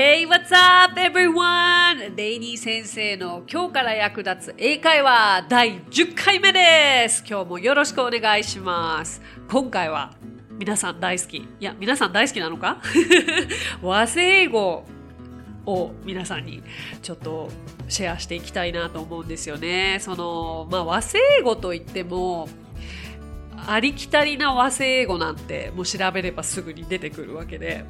Hey, what's up, everyone? レイニー先生の今日から役立つ英会話第10回目です。今日もよろしくお願いします。今回は皆さん大好き。いや、皆さん大好きなのか？和製英語を皆さんにちょっとシェアしていきたいなと思うんですよね。その、まあ和製英語といっても、ありきたりな和製英語なんてもう調べればすぐに出てくるわけで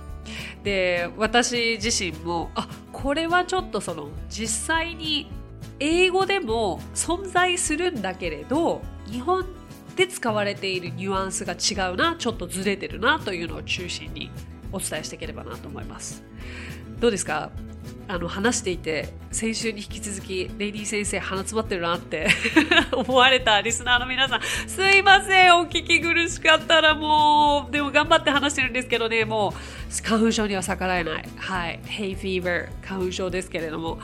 で私自身もあこれはちょっとその実際に英語でも存在するんだけれど日本で使われているニュアンスが違うなちょっとずれてるなというのを中心にお伝えしていければなと思います。どうですか？あの話していて先週に引き続きレイディー先生鼻詰まってるなって 思われたリスナーの皆さんすいませんお聞き苦しかったらもうでも頑張って話してるんですけどねもう花粉症には逆らえない。はい。ヘイフィーバー花粉症ですけれども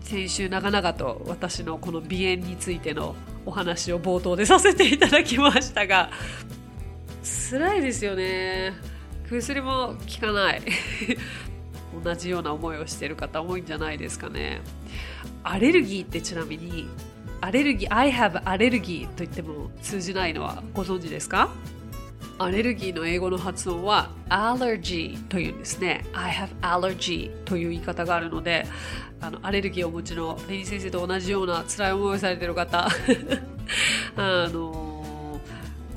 先週長々と私のこの鼻炎についてのお話を冒頭でさせていただきましたが辛いですよね。薬も効かない。同じような思いをしている方多いんじゃないですかね。アレルギーってちなみにアレルギー I have アレルギーと言っても通じないのはご存知ですか？アレルギーの英語の発音は allergy というんですね。I have allergy という言い方があるのであのアレルギーをお持ちのレニー先生と同じような辛い思いをされている方 あの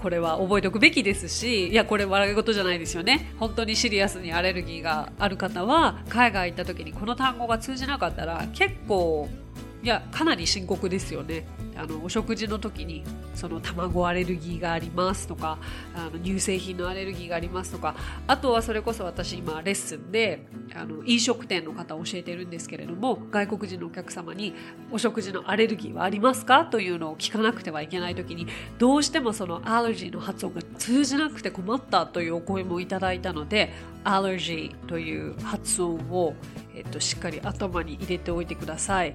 これは覚えておくべきですしいやこれ笑い事じゃないですよね。本当にシリアスにアレルギーがある方は海外行った時にこの単語が通じなかったら結構いやかなり深刻ですよね。あのお食事の時にその卵アレルギーがありますとかあの乳製品のアレルギーがありますとかあとはそれこそ私今レッスンであの飲食店の方を教えてるんですけれども外国人のお客様にお食事のアレルギーはありますか？というのを聞かなくてはいけない時にどうしてもそのアレルギーの発音が通じなくて困ったというお声もいただいたのでアレルギーという発音を、えっと、しっかり頭に入れておいてください。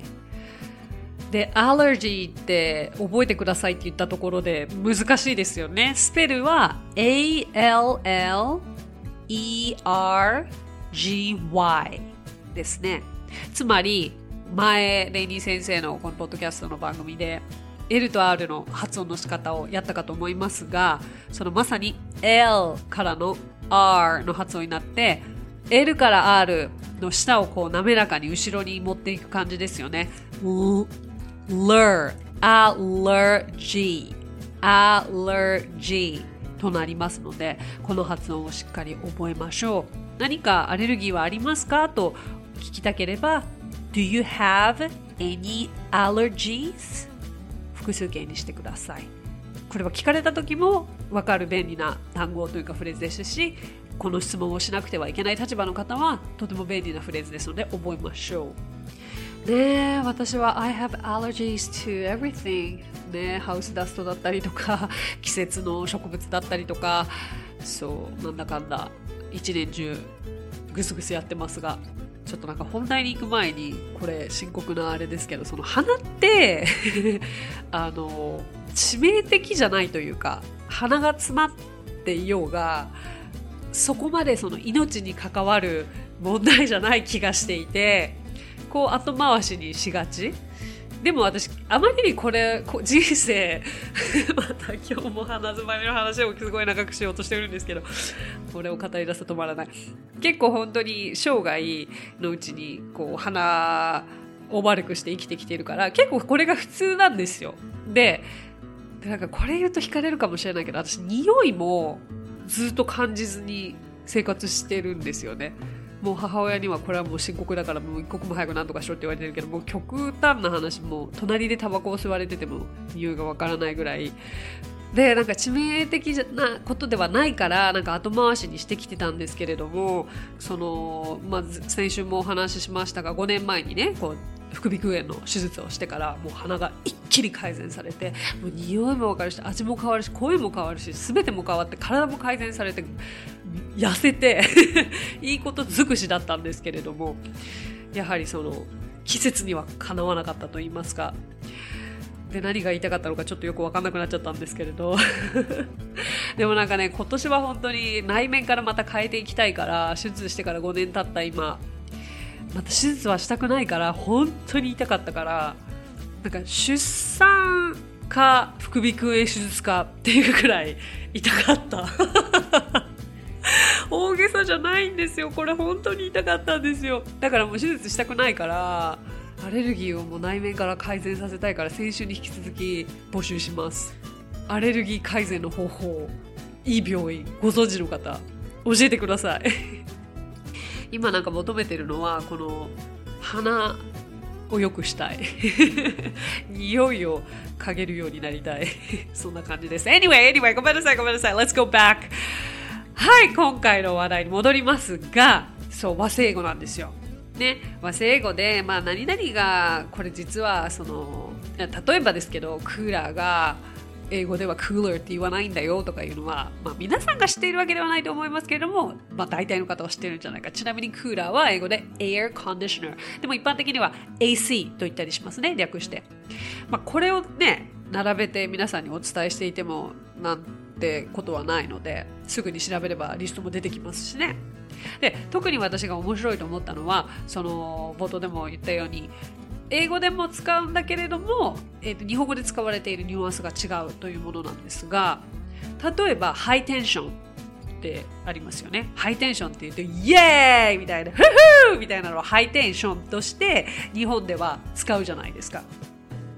で、アレルギーって覚えてくださいって言ったところで難しいですよね。スペルは A-L-L-E-R-G-Y ですね。つまり、前、レイニー先生のこのポッドキャストの番組で L と R の発音の仕方をやったかと思いますが、そのまさに L からの R の発音になって、L から R の下をこう滑らかに後ろに持っていく感じですよね。Lur, allergy, allergy となりますので、この発音をしっかり覚えましょう。何かアレルギーはありますか？と聞きたければ、Do you have any allergies? 複数形にしてください。これは聞かれた時も分かる便利な単語というかフレーズですし、この質問をしなくてはいけない立場の方はとても便利なフレーズですので覚えましょう。ね、私は I have allergies to everything ねハウスダストだったりとか 季節の植物だったりとかそうなんだかんだ一年中ぐすぐすやってますがちょっとなんか本題に行く前にこれ深刻なあれですけどその鼻って あの致命的じゃないというか鼻が詰まっていようがそこまでその命に関わる問題じゃない気がしていてこう後回しにしがち。でも私あまりにこれ人生 また今日も鼻詰まりの話をすごい長くしようとしてるんですけどこれを語り出すと止まらない。結構本当に生涯のうちにこう鼻を悪くして生きてきてるから結構これが普通なんですよ。でなんかこれ言うと惹かれるかもしれないけど私匂いもずっと感じずに生活してるんですよね。もう母親にはこれはもう深刻だからもう一刻も早く何とかしろって言われてるけどもう極端な話もう隣でタバコを吸われてても匂いがわからないぐらい。でなんか致命的なことではないからなんか後回しにしてきてたんですけれどもその、まあ、先週もお話ししましたが5年前にねこう副鼻腔炎の手術をしてからもう鼻が一気に改善されてもう匂いも分かるし味も変わるし声も変わるし全ても変わって体も改善されて痩せて いいこと尽くしだったんですけれどもやはりその季節にはかなわなかったと言いますかで何が言いたかったのかちょっとよく分かんなくなっちゃったんですけれど でもなんかね今年は本当に内面からまた変えていきたいから手術してから5年経った今また手術はしたくないから本当に痛かったからなんか出産か副鼻腔炎手術かっていうくらい痛かった。大げさじゃないんですよ。これ本当に痛かったんですよ。だからもう手術したくないからアレルギーをもう内面から改善させたいから先週に引き続き募集します。アレルギー改善の方法いい病院ご存知の方教えてください。今なんか求めてるのはこの鼻を良くしたい。匂いを嗅げるようになりたい。そんな感じです。Anyway, anyway ごめんなさいごめんなさい。Let's go back. はい今回の話題に戻りますがそう和製英語なんですよ。ね、和製英語で、まあ、何々がこれ実はその例えばですけどクーラーが英語ではクーラーって言わないんだよとかいうのは、まあ、皆さんが知っているわけではないと思いますけれども、まあ、大体の方は知ってるんじゃないか。ちなみにクーラーは英語で air conditioner でも一般的には AC と言ったりしますね略して、まあ、これをね並べて皆さんにお伝えしていてもなんってことはないのですぐに調べればリストも出てきますしね。で特に私が面白いと思ったのはその冒頭でも言ったように英語でも使うんだけれども、えー、と日本語で使われているニュアンスが違うというものなんですが例えばハイテンションってありますよね。ハイテンションって言うとイエーイ!みたいなフフー!みたいなのをハイテンションとして日本では使うじゃないですか。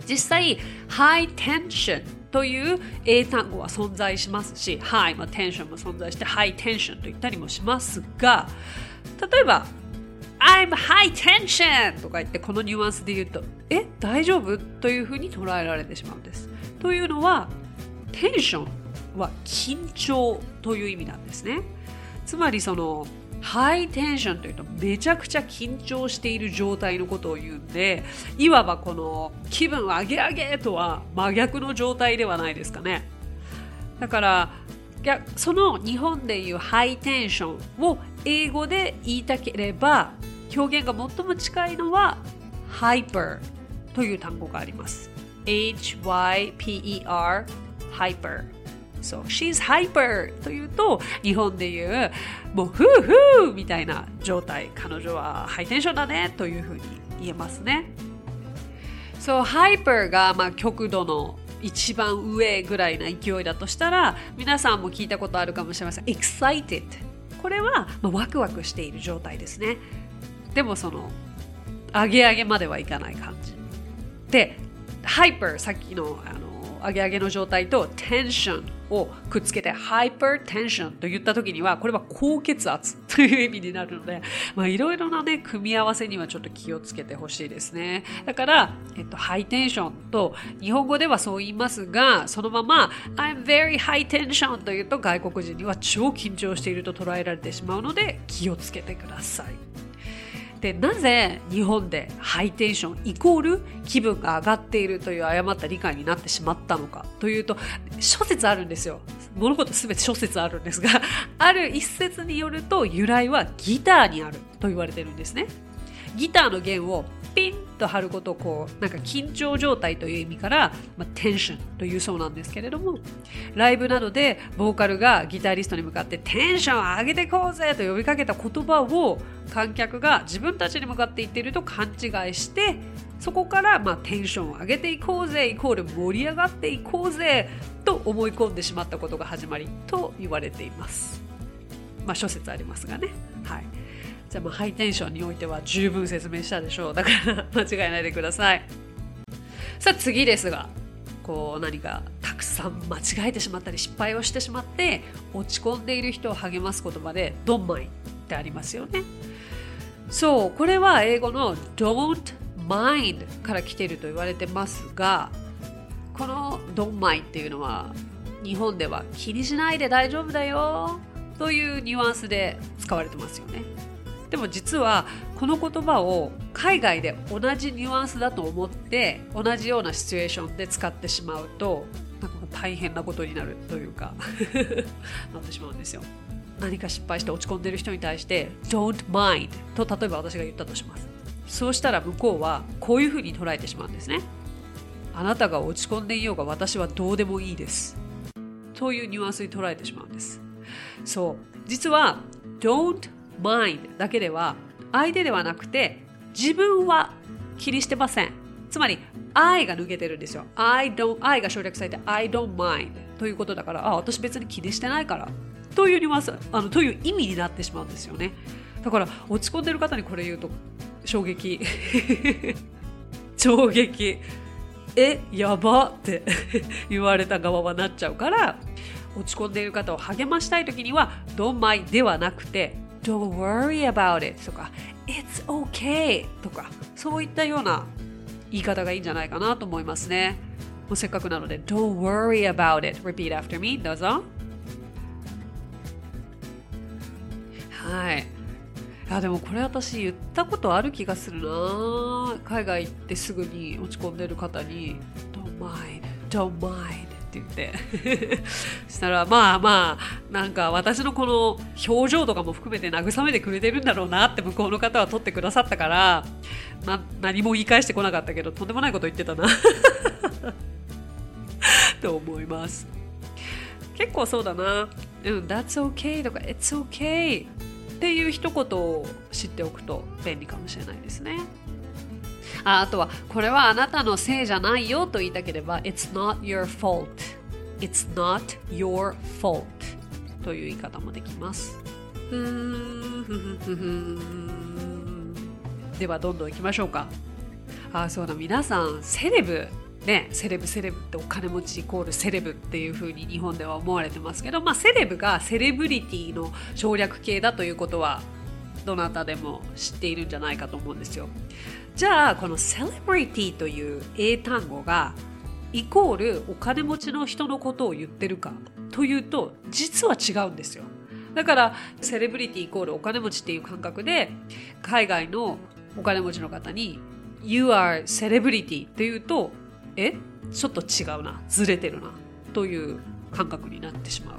実際ハイテンションという英単語は存在しますし、ハイ、まあ、テンションも存在して、ハイテンションと言ったりもしますが、例えば、I'm high tension! とか言ってこのニュアンスで言うと、え、大丈夫？というふうに捉えられてしまうんです。というのは、テンションは緊張という意味なんですね。つまりその、ハイテンションというとめちゃくちゃ緊張している状態のことを言うんでいわばこの気分上げ上げとは真逆の状態ではないですかね。だからいやその日本でいうハイテンションを英語で言いたければ表現が最も近いのは hyper という単語があります。H-Y-P-E-R hyper そう She's hyper というと日本でいうもうフーフーみたいな状態。彼女はハイテンションだねというふうに言えますね。そう hyper がまあ極度の一番上ぐらいな勢いだとしたら皆さんも聞いたことあるかもしれません。Excited これはまあワクワクしている状態ですね。でもその上げ上げまではいかない感じ。で hyper さっきのあの上げ上げの状態とテンションをくっつけてハイパーテンションと言った時にはこれは高血圧という意味になるので いろいろなね組み合わせにはちょっと気をつけてほしいですね。だから、えっと、ハイテンションと日本語ではそう言いますがそのまま I'm very high tension というと外国人には超緊張していると捉えられてしまうので気をつけてください。でなぜ日本でハイテンションイコール気分が上がっているという誤った理解になってしまったのかというと諸説あるんですよ。物事全て諸説あるんですが ある一説によると由来はギターにあると言われてるんですね。ギターの弦をピンと張ることをこうなんか緊張状態という意味から、まあ、テンションというそうなんですけれどもライブなどでボーカルがギタリストに向かってテンション上げていこうぜと呼びかけた言葉を観客が自分たちに向かって言っていると勘違いしてそこからまあテンションを上げていこうぜイコール盛り上がっていこうぜと思い込んでしまったことが始まりと言われています。まあ諸説ありますがね。はい。じゃあまあハイテンションにおいては十分説明したでしょう。だから 間違いないでください。さあ次ですがこう何かたくさん間違えてしまったり失敗をしてしまって落ち込んでいる人を励ます言葉で「ドンマイ」ってありますよね。そうこれは英語の don't mind から来ていると言われてますがこの don't mind っていうのは日本では気にしないで大丈夫だよというニュアンスで使われてますよね。でも実はこの言葉を海外で同じニュアンスだと思って同じようなシチュエーションで使ってしまうとなんか大変なことになるというか なってしまうんですよ。何か失敗して落ち込んでる人に対して「don't mind」と例えば私が言ったとします。そうしたら向こうはこういうふうに捉えてしまうんですね。あなたが落ち込んでいようが私はどうでもいいです。というニュアンスに捉えてしまうんです。そう。実は don't mind だけでは相手ではなくて自分は気にしてません。つまり I が抜けてるんですよ。I don't I が省略されて I don't mind ということだからあ私別に気にしてないからというニュアンスあのという意味になってしまうんですよね。だから落ち込んでる方にこれ言うと衝撃。衝撃。えやばって 言われた側はなっちゃうから落ち込んでいる方を励ましたい時には「Don't mind」ではなくて「Don't worry about it」とか「It's okay」とかそういったような言い方がいいんじゃないかなと思いますね。もうせっかくなので「Don't worry about it」Repeat after me. どうぞ。はい。やでもこれ私言ったことある気がするな。海外行ってすぐに落ち込んでる方に「Don't mind, don't mind」って言って。そ したらまあまあなんか私のこの表情とかも含めて慰めてくれてるんだろうなって向こうの方は取ってくださったからな何も言い返してこなかったけどとんでもないこと言ってたな。と思います。結構そうだな「うん、That's okay」とか「It's okay」っていう一言を知っておくと便利かもしれないですね。ああとは、これはあなたのせいじゃないよと言いたければ、It's not your fault. It's not your fault. という言い方もできます。では、どんどんいきましょうか。あ、そうだ、皆さん、セレブね、セレブセレブってお金持ちイコールセレブっていう風に日本では思われてますけど、まあ、セレブがセレブリティの省略形だということはどなたでも知っているんじゃないかと思うんですよじゃあこのセレブリティという英単語がイコールお金持ちの人のことを言ってるかというと実は違うんですよ。だからセレブリティイコールお金持ちっていう感覚で海外のお金持ちの方に You are celebrity っていうとえ？ちょっと違うな。ずれてるな。という感覚になってしまう。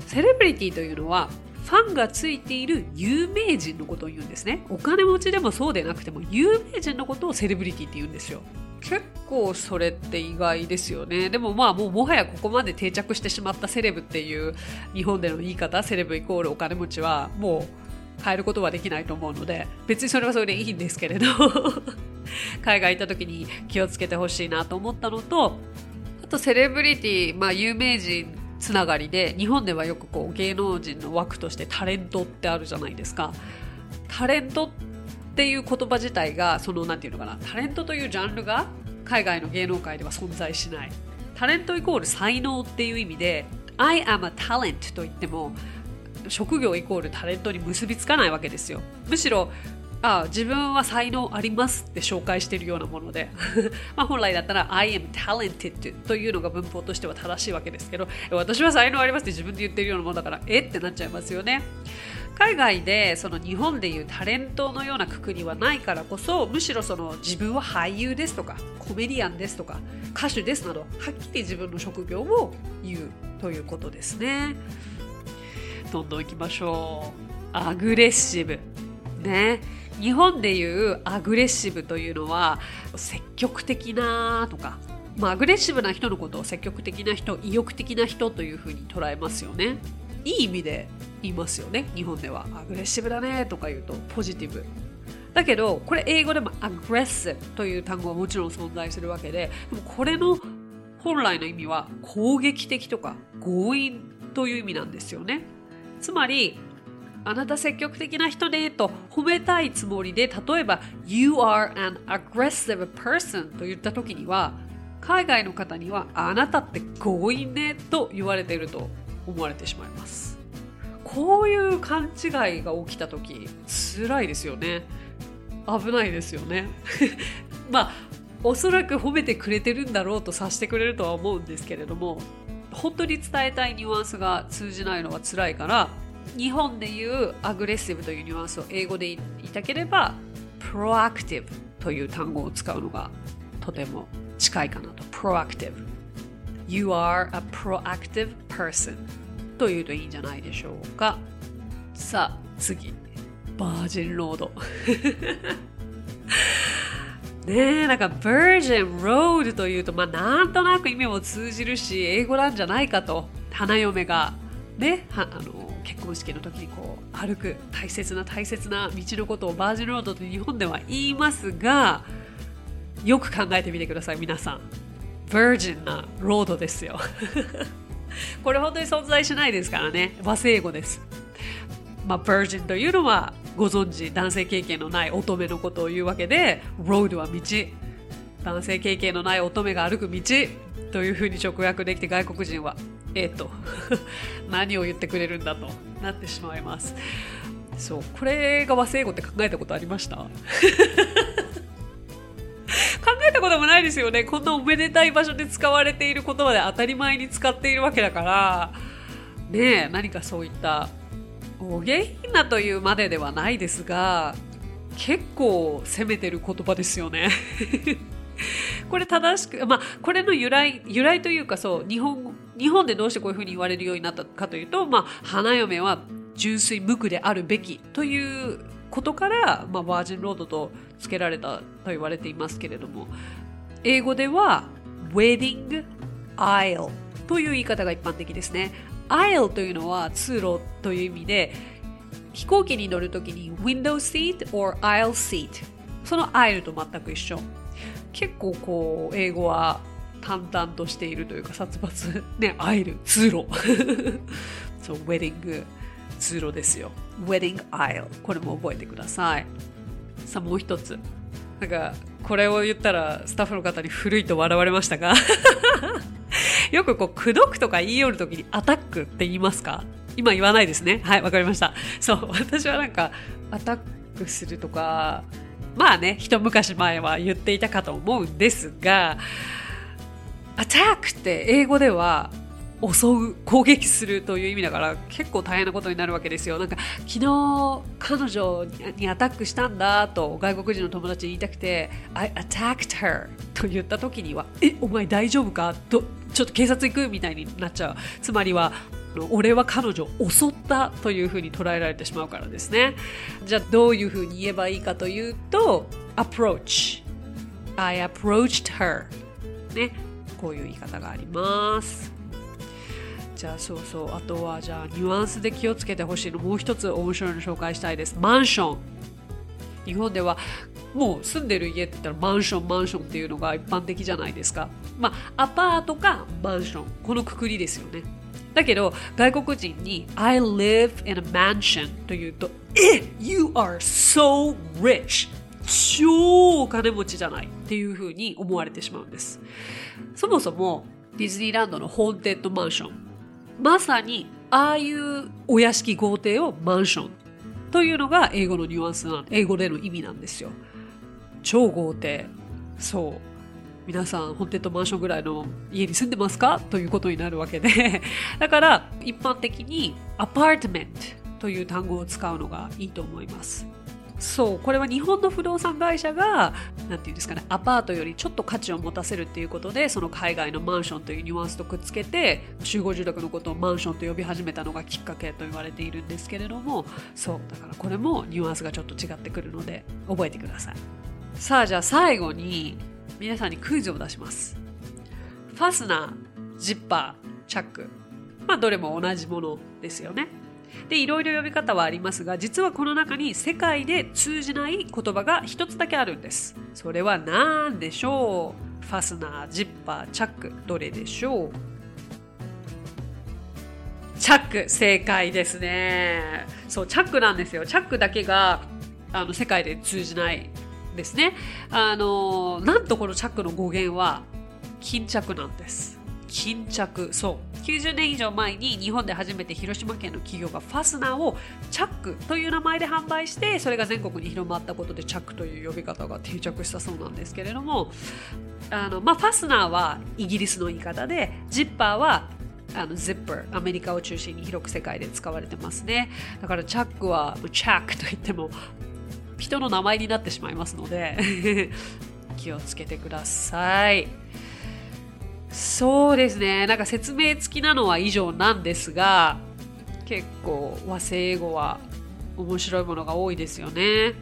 セレブリティというのはファンがついている有名人のことを言うんですね。お金持ちでもそうでなくても有名人のことをセレブリティって言うんですよ。結構それって意外ですよね。でもまあもうもはやここまで定着してしまったセレブっていう日本での言い方セレブイコールお金持ちはもう変えることはできないと思うので別にそれはそれでいいんですけれど。海外行った時に気をつけてほしいなと思ったのとあとセレブリティ、まあ、有名人つながりで日本ではよくこう芸能人の枠としてタレントってあるじゃないですか。タレントっていう言葉自体がそのなんていうのかな。タレントというジャンルが海外の芸能界では存在しない。タレントイコール才能っていう意味で I am a talent と言っても職業イコールタレントに結びつかないわけですよ。むしろあ自分は才能ありますって紹介しているようなもので。まあ本来だったら I am talented というのが文法としては正しいわけですけど私は才能ありますって自分で言ってるようなものだからえ？ってなっちゃいますよね。海外でその日本でいうタレントのようなくくりはないからこそむしろその自分は俳優ですとかコメディアンですとか歌手ですなどはっきり自分の職業を言うということですね。どんどんいきましょう。アグレッシブ。ね。日本でいうアグレッシブというのは積極的なとか、まあ、アグレッシブな人のことを積極的な人意欲的な人というふうに捉えますよね。いい意味で言いますよね日本では。アグレッシブだねとか言うとポジティブ。だけどこれ英語でもアグレッシブという単語はもちろん存在するわけででもこれの本来の意味は攻撃的とか強引という意味なんですよね。つまりあなた積極的な人ねと褒めたいつもりで例えば You are an aggressive person と言った時には海外の方にはあなたって強引ねと言われていると思われてしまいます。こういう勘違いが起きた時辛いですよね。危ないですよね。まあおそらく褒めてくれてるんだろうと察してくれるとは思うんですけれども本当に伝えたいニュアンスが通じないのは辛いから日本でいうアグレッシブというニュアンスを英語で言いたければ proactive という単語を使うのがとても近いかなと。proactive You are a proactive person というといいんじゃないでしょうか。さあ次。バージンロードねえなんか Virgin Road というとまあなんとなく意味も通じるし英語なんじゃないかと。花嫁がねあの結婚式の時にこう歩く大切な大切な道のことをバージンロードと日本では言いますがよく考えてみてください皆さん。Virgin なロードですよ。これ本当に存在しないですからね。和製英語です。まあ Virgin というのはご存知男性経験のない乙女のことを言うわけで Road は道。男性経験のない乙女が歩く道。というふうに直訳できて外国人はえっ、と 何を言ってくれるんだとなってしまいます。そうこれが和製英語って考えたことありました？考えたこともないですよね。こんなおめでたい場所で使われている言葉で当たり前に使っているわけだから。ねえ何かそういったお下品なというまでではないですが結構攻めてる言葉ですよね。これ正しく、まあ、これの由来由来というかそう日本日本でどうしてこういうふうに言われるようになったかというと、まあ、花嫁は純粋無垢であるべきということから、まあ、バージンロードと付けられたと言われていますけれども英語では Wedding Aisle という言い方が一般的ですね。Aisle というのは通路という意味で飛行機に乗るときに Window seat or aisle seat その aisle と全く一緒。結構こう英語は淡々としているというか殺伐。ねアイル通路。そうウェディング通路ですよ。ウェディングアイル。これも覚えてください。さあもう一つ。なんかこれを言ったらスタッフの方に古いと笑われましたが。よくこう、口説くとか言い寄るときにアタックって言いますか？今言わないですね。はい、わかりました。そう、私はなんか、アタックするとか、まあね、一昔前は言っていたかと思うんですが、アタックって英語では襲う攻撃するという意味だから結構大変なことになるわけですよ。なんか昨日彼女にアタックしたんだと外国人の友達に言いたくて I attacked her と言った時にはえお前大丈夫か？とちょっと警察行く？みたいになっちゃう。つまりは俺は彼女を襲ったというふうに捉えられてしまうからですね。じゃあどういうふうに言えばいいかというと approach I approached her ね。こういう言い方があります。じゃあそうそう。あとはじゃあニュアンスで気をつけてほしいの。もう一つ面白いの紹介したいです。マンション。日本ではもう住んでる家って言ったらマンションマンションっていうのが一般的じゃないですか。まあアパートかマンション。このくくりですよね。だけど外国人に I live in a mansion というとえ You are so rich 超お金持ちじゃないっていうふうに思われてしまうんです。そもそもディズニーランドのホーンテッドマンション。まさにああいうお屋敷豪邸をマンション。というのが英語のニュアンスな英語での意味なんですよ。超豪邸。そう。皆さんホンテッドマンションぐらいの家に住んでますか？ということになるわけで。だから一般的にアパートメントという単語を使うのがいいと思います。そうこれは日本の不動産会社が何て言うんですかねアパートよりちょっと価値を持たせるっていうことでその海外のマンションというニュアンスとくっつけて集合住宅のことをマンションと呼び始めたのがきっかけと言われているんですけれども。そうだからこれもニュアンスがちょっと違ってくるので覚えてください。さあじゃあ最後に皆さんにクイズを出します。ファスナージッパーチャック。まあどれも同じものですよね。でいろいろ呼び方はありますが実はこの中に世界で通じない言葉が一つだけあるんです。それは何でしょう？ファスナージッパーチャック。どれでしょう？チャック正解ですね。そうチャックなんですよ。チャックだけがあの世界で通じないですね。あのなんとこのチャックの語源は巾着なんです。巾着。そう。90年以上前に日本で初めて広島県の企業がファスナーをチャックという名前で販売してそれが全国に広まったことでチャックという呼び方が定着したそうなんですけれどもあの、まあ、ファスナーはイギリスの言い方でジッパーはあの zip アメリカを中心に広く世界で使われてますね。だからチャックはチャックといっても人の名前になってしまいますので 気をつけてください。そうですね。なんか説明付きなのは以上なんですが結構和製英語は面白いものが多いですよね。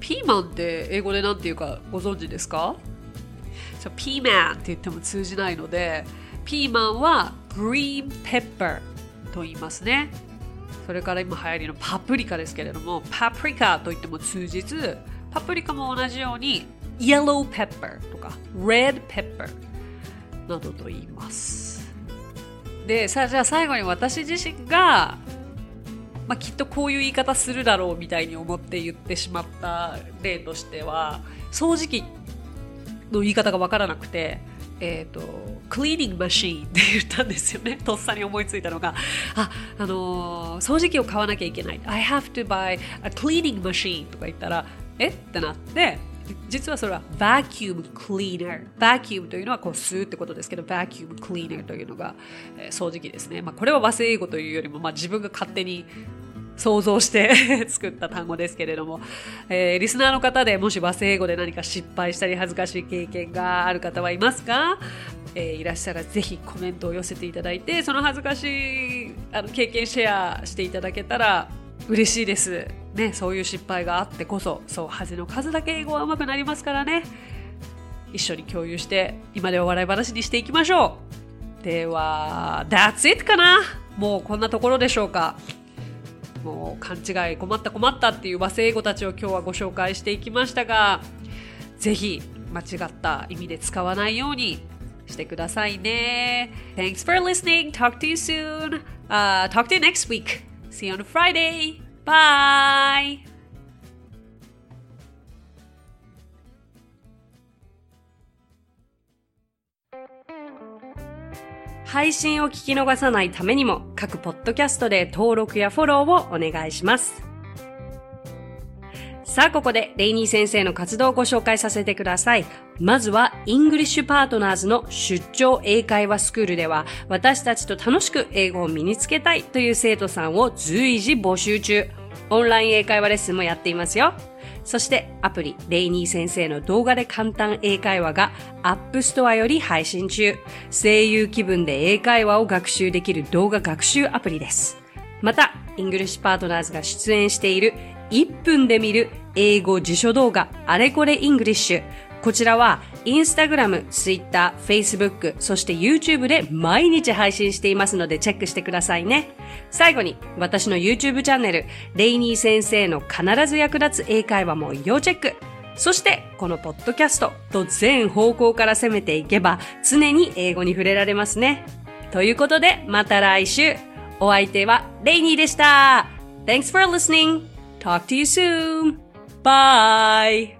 ピーマンって英語で何て言うかご存知ですか？ピーマンって言っても通じないのでピーマンは green pepper と言いますねそれから今流行りのパプリカですけれどもパプリカと言っても通じずパプリカも同じように yellow pepper とか red pepper などと言います。でさあじゃあ最後に私自身がまあ、きっとこういう言い方するだろうみたいに思って言ってしまった例としては掃除機の言い方がわからなくて、えっ、ー、と、クリーニングマシーンって言ったんですよね。とっさに思いついたのが、あ、あのー、掃除機を買わなきゃいけない。I have to buy a cleaning machine とか言ったら、え？ってなって、実はそれは vacuum cleaner。vacuum というのはこう吸うってことですけど、vacuum cleaner というのが、えー、掃除機ですね。まあ、これは和製英語というよりも、まあ、自分が勝手に想像して 作った単語ですけれども、えー、リスナーの方でもし和製英語で何か失敗したり恥ずかしい経験がある方はいますか、えー、いらっしゃらぜひコメントを寄せていただいてその恥ずかしいあの経験シェアしていただけたら嬉しいです。ね、そういう失敗があってこそ、そう、恥の数だけ英語は上手くなりますからね。一緒に共有して、今では笑い話にしていきましょう。では、That's it かなもうこんなところでしょうか。もう勘違い困った困ったっていう和製英語たちを今日はご紹介していきましたがぜひ間違った意味で使わないようにしてくださいね Thanks for listening talk to you soon、uh, talk to you next week see you on Friday bye 配信を聞き逃さないためにも各ポッドキャストで登録やフォローをお願いします。さあ、ここでレイニー先生の活動をご紹介させてください。まずは、イングリッシュパートナーズの出張英会話スクールでは、私たちと楽しく英語を身につけたいという生徒さんを随時募集中。オンライン英会話レッスンもやっていますよ。そしてアプリレイニー先生の動画で簡単英会話がアップストアより配信中。声優気分で英会話を学習できる動画学習アプリです。また、イングリッシュパートナーズが出演している1分で見る英語辞書動画あれこれイングリッシュこちらは、インスタグラム、ツイッター、フェイスブック、そして YouTube で毎日配信していますのでチェックしてくださいね。最後に、私の YouTube チャンネル、レイニー先生の必ず役立つ英会話も要チェック。そして、このポッドキャストと全方向から攻めていけば、常に英語に触れられますね。ということで、また来週。お相手は、レイニーでした。Thanks for listening. Talk to you soon. Bye.